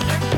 Bye.